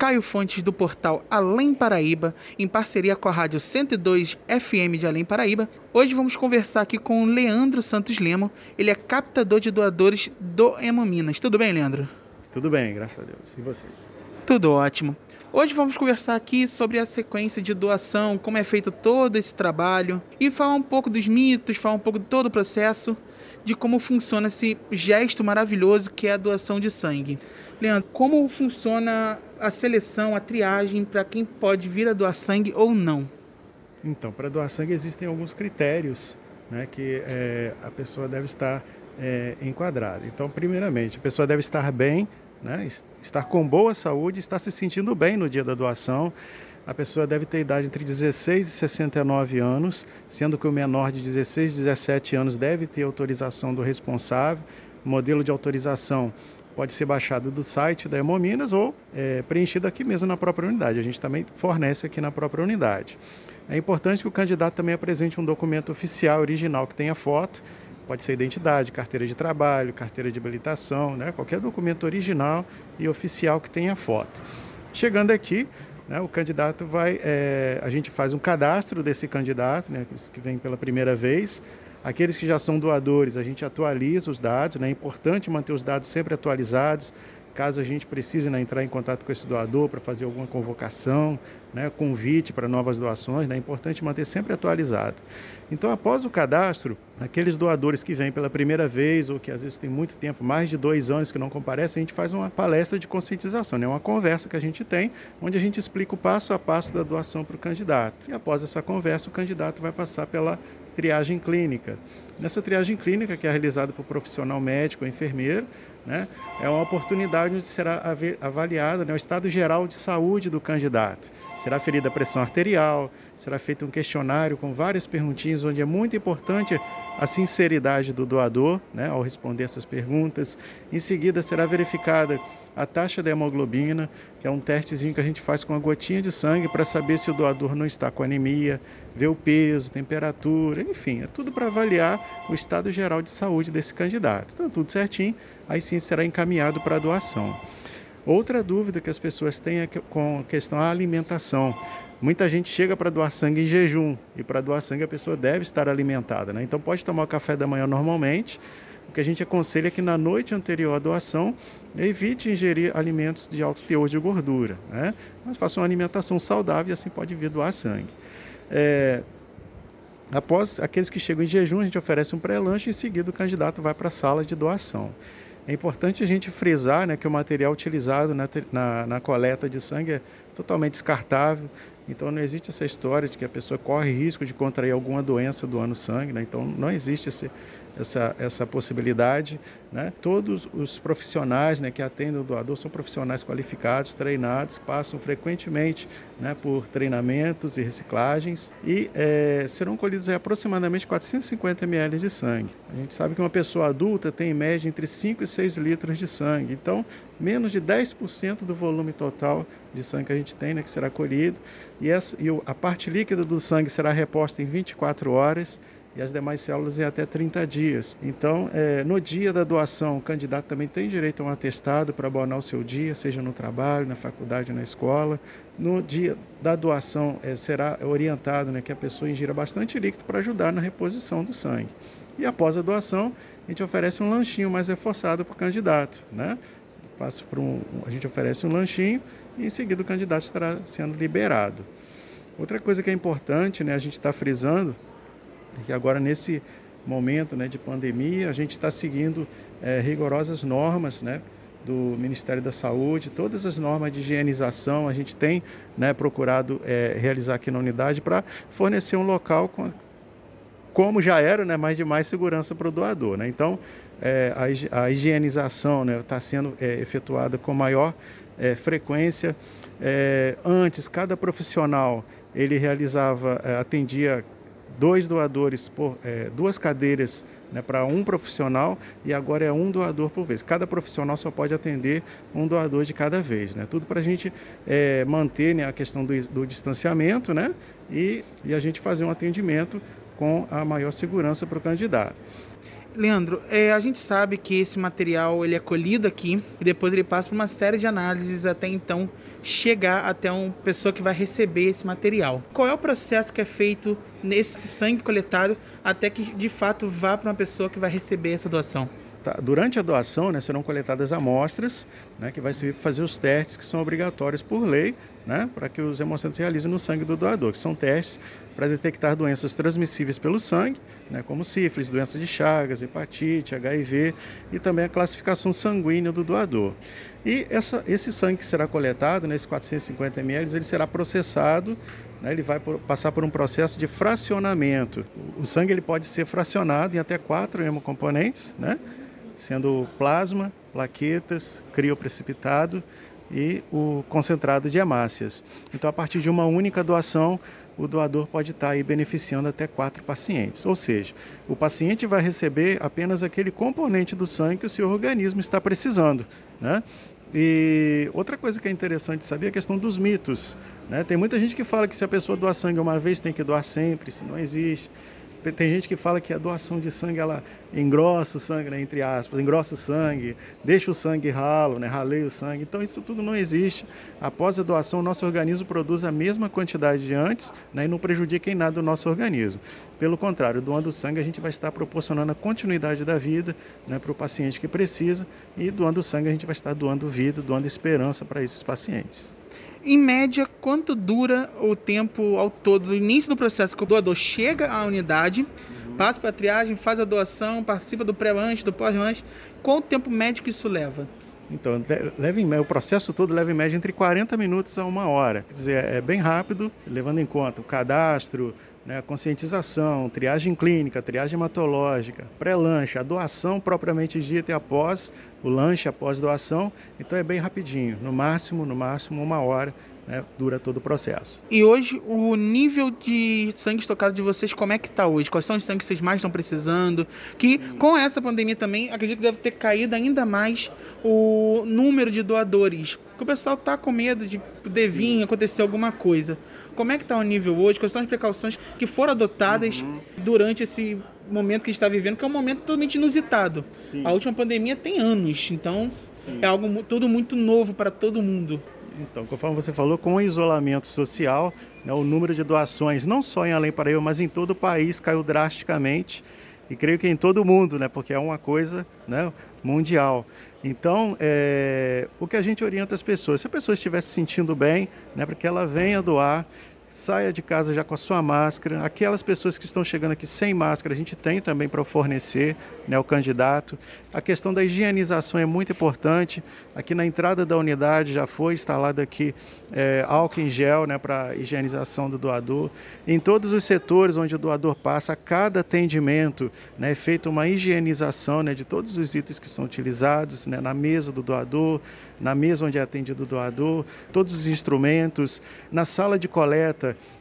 Caio Fontes do portal Além Paraíba, em parceria com a Rádio 102 FM de Além Paraíba. Hoje vamos conversar aqui com o Leandro Santos Lemo. Ele é captador de doadores do Hemominas. Tudo bem, Leandro? Tudo bem, graças a Deus. E você? Tudo ótimo. Hoje vamos conversar aqui sobre a sequência de doação, como é feito todo esse trabalho e falar um pouco dos mitos, falar um pouco de todo o processo, de como funciona esse gesto maravilhoso que é a doação de sangue. Leandro, como funciona a seleção, a triagem para quem pode vir a doar sangue ou não? Então, para doar sangue existem alguns critérios né, que é, a pessoa deve estar é, enquadrada. Então, primeiramente, a pessoa deve estar bem, né, estar com boa saúde, estar se sentindo bem no dia da doação. A pessoa deve ter idade entre 16 e 69 anos, sendo que o menor de 16 e 17 anos deve ter autorização do responsável. O modelo de autorização pode ser baixado do site da Hemominas ou é, preenchido aqui mesmo na própria unidade. A gente também fornece aqui na própria unidade. É importante que o candidato também apresente um documento oficial original que tenha foto, pode ser identidade, carteira de trabalho, carteira de habilitação, né? qualquer documento original e oficial que tenha foto. Chegando aqui, né, o candidato vai, é, a gente faz um cadastro desse candidato, né, que vem pela primeira vez, Aqueles que já são doadores, a gente atualiza os dados, né? é importante manter os dados sempre atualizados. Caso a gente precise né, entrar em contato com esse doador para fazer alguma convocação, né, convite para novas doações, né, é importante manter sempre atualizado. Então, após o cadastro, aqueles doadores que vêm pela primeira vez ou que às vezes tem muito tempo, mais de dois anos que não comparecem, a gente faz uma palestra de conscientização, né, uma conversa que a gente tem, onde a gente explica o passo a passo da doação para o candidato. E após essa conversa, o candidato vai passar pela triagem clínica. Nessa triagem clínica, que é realizada por profissional médico ou enfermeiro, né, é uma oportunidade onde será avaliado né, o estado geral de saúde do candidato. Será ferida a pressão arterial, será feito um questionário com várias perguntinhas, onde é muito importante a sinceridade do doador né, ao responder essas perguntas. Em seguida, será verificada a taxa de hemoglobina, que é um testezinho que a gente faz com uma gotinha de sangue para saber se o doador não está com anemia, ver o peso, temperatura, enfim, é tudo para avaliar o estado geral de saúde desse candidato. Então, tudo certinho, aí sim será encaminhado para a doação. Outra dúvida que as pessoas têm é com a questão da alimentação. Muita gente chega para doar sangue em jejum e para doar sangue a pessoa deve estar alimentada, né? Então pode tomar o café da manhã normalmente, o que a gente aconselha é que na noite anterior à doação, evite ingerir alimentos de alto teor de gordura, né? mas faça uma alimentação saudável e assim pode vir doar sangue. É, após aqueles que chegam em jejum, a gente oferece um pré-lanche e em seguida o candidato vai para a sala de doação. É importante a gente frisar né, que o material utilizado na, na, na coleta de sangue é totalmente descartável, então não existe essa história de que a pessoa corre risco de contrair alguma doença doando sangue, né? então não existe esse, essa, essa possibilidade. Né? Todos os profissionais né, que atendem o doador são profissionais qualificados, treinados, passam frequentemente né, por treinamentos e reciclagens e é, serão colhidos aproximadamente 450 ml de sangue. A gente sabe que uma pessoa adulta tem em média entre 5 e 6 litros de sangue, então menos de 10% do volume total de sangue que a gente tem, né, que será colhido, e, essa, e a parte líquida do sangue será reposta em 24 horas e as demais células em até 30 dias. Então, é, no dia da doação, o candidato também tem direito a um atestado para abonar o seu dia, seja no trabalho, na faculdade, na escola. No dia da doação, é, será orientado né, que a pessoa ingira bastante líquido para ajudar na reposição do sangue. E após a doação, a gente oferece um lanchinho mais reforçado para o candidato. Né? Passa por um, a gente oferece um lanchinho e em seguida o candidato estará sendo liberado. Outra coisa que é importante, né, a gente está frisando, que agora nesse momento né, de pandemia a gente está seguindo é, rigorosas normas né, do Ministério da Saúde, todas as normas de higienização a gente tem né, procurado é, realizar aqui na unidade para fornecer um local com, como já era, né, mas de mais segurança para o doador. Né? Então, é, a, a, higienização está né, tá sendo efetuada com maior frequência. Antes, cada profissional ele realizava, atendia dois doadores por é, duas cadeiras né, para um profissional e agora é um doador por vez. Cada profissional só pode atender um doador de cada vez. Né? Tudo para a gente é, manter né, a questão do, do distanciamento né, e, e a gente fazer um atendimento com a maior segurança para o candidato. Leandro, é, a gente sabe que esse material ele é colhido aqui e depois ele passa por uma série de análises até então chegar até uma pessoa que vai receber esse material. Qual é o processo que é feito nesse sangue coletado até que de fato vá para uma pessoa que vai receber essa doação? Tá, durante a doação, né, serão coletadas amostras, né, que vai servir para fazer os testes que são obrigatórios por lei, né, para que os hemocentros realizem no sangue do doador, que são testes para detectar doenças transmissíveis pelo sangue, né, como sífilis, doença de Chagas, hepatite, HIV e também a classificação sanguínea do doador. E essa, esse sangue que será coletado, nesses né, 450 ml, ele será processado né, ele vai passar por um processo de fracionamento. O sangue ele pode ser fracionado em até quatro hemocomponentes, né? Sendo plasma, plaquetas, crioprecipitado e o concentrado de hemácias. Então, a partir de uma única doação, o doador pode estar aí beneficiando até quatro pacientes. Ou seja, o paciente vai receber apenas aquele componente do sangue que o seu organismo está precisando. Né? E outra coisa que é interessante saber é a questão dos mitos. Né? Tem muita gente que fala que se a pessoa doar sangue uma vez, tem que doar sempre, isso não existe. Tem gente que fala que a doação de sangue ela engrossa o sangue, né, entre aspas, engrossa o sangue, deixa o sangue ralo, né, raleia o sangue. Então isso tudo não existe. Após a doação, o nosso organismo produz a mesma quantidade de antes né, e não prejudica em nada o nosso organismo. Pelo contrário, doando sangue a gente vai estar proporcionando a continuidade da vida né, para o paciente que precisa e doando sangue a gente vai estar doando vida, doando esperança para esses pacientes. Em média, quanto dura o tempo ao todo do início do processo que o doador chega à unidade, uhum. passa para a triagem, faz a doação, participa do pré-lanche, do pós-lanche? Quanto tempo médio que isso leva? Então, leva em, o processo todo leva em média entre 40 minutos a uma hora. Quer dizer, é bem rápido, levando em conta o cadastro, né, conscientização, triagem clínica, triagem hematológica, pré-lanche, a doação propriamente dita e após o lanche, após doação. Então é bem rapidinho, no máximo, no máximo uma hora. Né, dura todo o processo. E hoje, o nível de sangue estocado de vocês, como é que está hoje? Quais são os sangues que vocês mais estão precisando? Que com essa pandemia também, acredito que deve ter caído ainda mais o número de doadores. Porque o pessoal está com medo de poder vir, acontecer alguma coisa. Como é que está o nível hoje? Quais são as precauções que foram adotadas uhum. durante esse momento que a gente está vivendo, que é um momento totalmente inusitado. Sim. A última pandemia tem anos, então Sim. é algo tudo muito novo para todo mundo. Então, conforme você falou, com o isolamento social, né, o número de doações, não só em Além Paraíba, mas em todo o país, caiu drasticamente. E creio que em todo o mundo, né, porque é uma coisa né, mundial. Então, é, o que a gente orienta as pessoas, se a pessoa estiver se sentindo bem, né, para que ela venha doar, saia de casa já com a sua máscara. Aquelas pessoas que estão chegando aqui sem máscara, a gente tem também para fornecer né, o candidato. A questão da higienização é muito importante. Aqui na entrada da unidade já foi instalado aqui é, álcool em gel né, para higienização do doador. Em todos os setores onde o doador passa, a cada atendimento né, é feita uma higienização né, de todos os itens que são utilizados né, na mesa do doador, na mesa onde é atendido o doador, todos os instrumentos, na sala de coleta,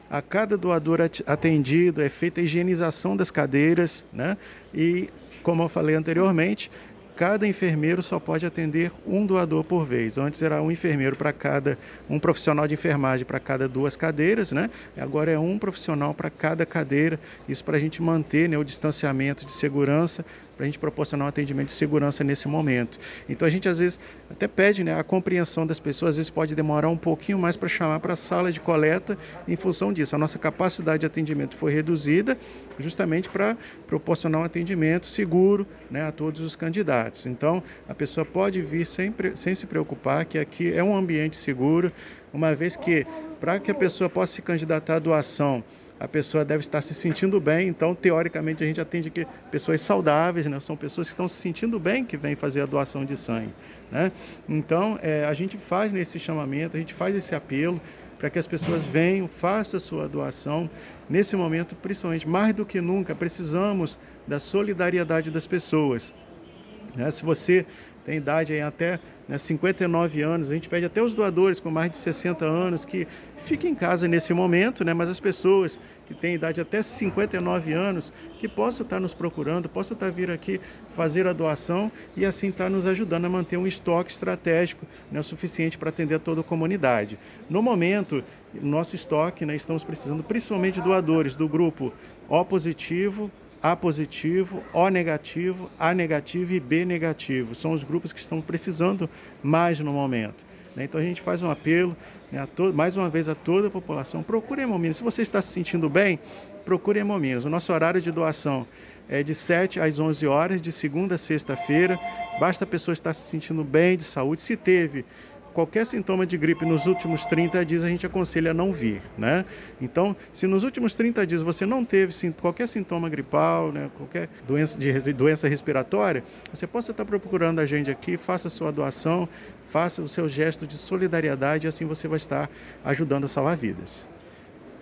a cada doador atendido é feita a higienização das cadeiras, né? E, como eu falei anteriormente, cada enfermeiro só pode atender um doador por vez. Antes era um enfermeiro para cada, um profissional de enfermagem para cada duas cadeiras, né? Agora é um profissional para cada cadeira. Isso para a gente manter né, o distanciamento de segurança para a gente proporcionar um atendimento de segurança nesse momento. Então a gente às vezes até pede né, a compreensão das pessoas, às vezes pode demorar um pouquinho mais para chamar para a sala de coleta em função disso. A nossa capacidade de atendimento foi reduzida justamente para proporcionar um atendimento seguro né, a todos os candidatos. Então a pessoa pode vir sem, sem se preocupar que aqui é um ambiente seguro, uma vez que para que a pessoa possa se candidatar à doação, a pessoa deve estar se sentindo bem. Então, teoricamente, a gente atende aqui pessoas saudáveis, né? são pessoas que estão se sentindo bem que vêm fazer a doação de sangue. Né? Então, é, a gente faz nesse chamamento, a gente faz esse apelo para que as pessoas venham, façam a sua doação. Nesse momento, principalmente, mais do que nunca, precisamos da solidariedade das pessoas. Né? Se você tem idade aí até né, 59 anos. A gente pede até os doadores com mais de 60 anos que fiquem em casa nesse momento, né, mas as pessoas que têm idade até 59 anos que possam estar nos procurando, possam estar vir aqui fazer a doação e assim estar nos ajudando a manter um estoque estratégico né, suficiente para atender toda a comunidade. No momento, nosso estoque, né, estamos precisando principalmente doadores do grupo O positivo, A positivo, O negativo, A negativo e B negativo. São os grupos que estão precisando mais no momento. Né? Então a gente faz um apelo, né, todo, mais uma vez, a toda a população: procure Hemominas. Se você está se sentindo bem, procure Hemominas. O nosso horário de doação é de 7 às 11 horas, de segunda a sexta-feira. Basta a pessoa estar se sentindo bem, de saúde. Se teve qualquer sintoma de gripe nos últimos 30 dias, a gente aconselha não vir, né? Então, se nos últimos 30 dias você não teve qualquer sintoma gripal, né, qualquer doença, de doença respiratória, você possa estar procurando a gente aqui, faça a sua doação, faça o seu gesto de solidariedade e assim você vai estar ajudando a salvar vidas.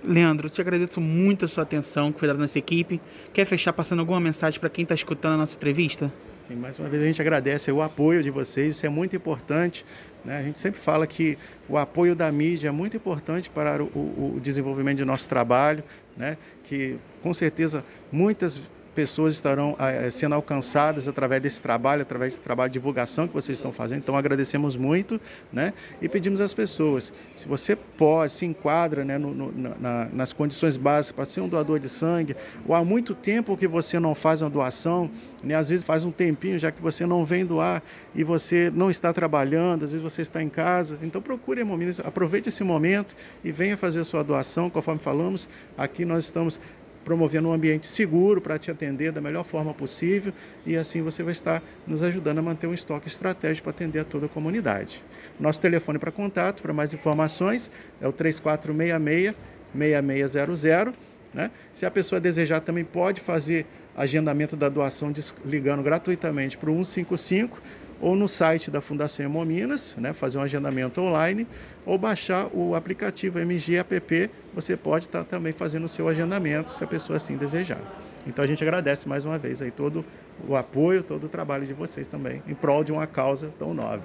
Leandro, te agradeço muito a sua atenção, que foi dada nossa equipe. Quer fechar passando alguma mensagem para quem está escutando a nossa entrevista? Sim, mais uma vez a gente agradece o apoio de vocês, isso é muito importante. Né? A gente sempre fala que o apoio da mídia é muito importante para o, o, o desenvolvimento de nosso trabalho, né? que com certeza muitas pessoas estarão eh, sendo alcançadas através desse trabalho, através desse trabalho de divulgação que vocês estão fazendo. Então agradecemos muito, né? E pedimos às pessoas, se você pode, se enquadra, né, no, no, na, nas condições básicas para ser um doador de sangue, ou há muito tempo que você não faz uma doação, né? Às vezes faz um tempinho já que você não vem doar e você não está trabalhando, às vezes você está em casa. Então procure Hemominas, aproveite esse momento e venha fazer a sua doação, conforme falamos. Aqui nós estamos promovendo um ambiente seguro para te atender da melhor forma possível e assim você vai estar nos ajudando a manter um estoque estratégico para atender a toda a comunidade. Nosso telefone para contato, para mais informações, é o 3466 6600. Né? Se a pessoa desejar, também pode fazer agendamento da doação ligando gratuitamente para o 155 ou no site da Fundação Hemominas, né, fazer um agendamento online, ou baixar o aplicativo MG App, você pode estar tá também fazendo o seu agendamento, se a pessoa assim desejar. Então a gente agradece mais uma vez aí todo o apoio, todo o trabalho de vocês também, em prol de uma causa tão nova.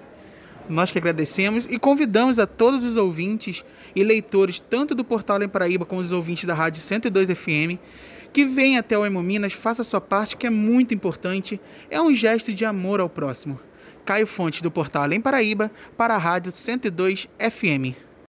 Nós que agradecemos e convidamos a todos os ouvintes e leitores, tanto do Portal Em Paraíba como os ouvintes da Rádio 102 FM, que venham até o Hemominas, faça sua parte, que é muito importante, é um gesto de amor ao próximo. Caio Fonte do portal Além Paraíba para a Rádio 102 FM.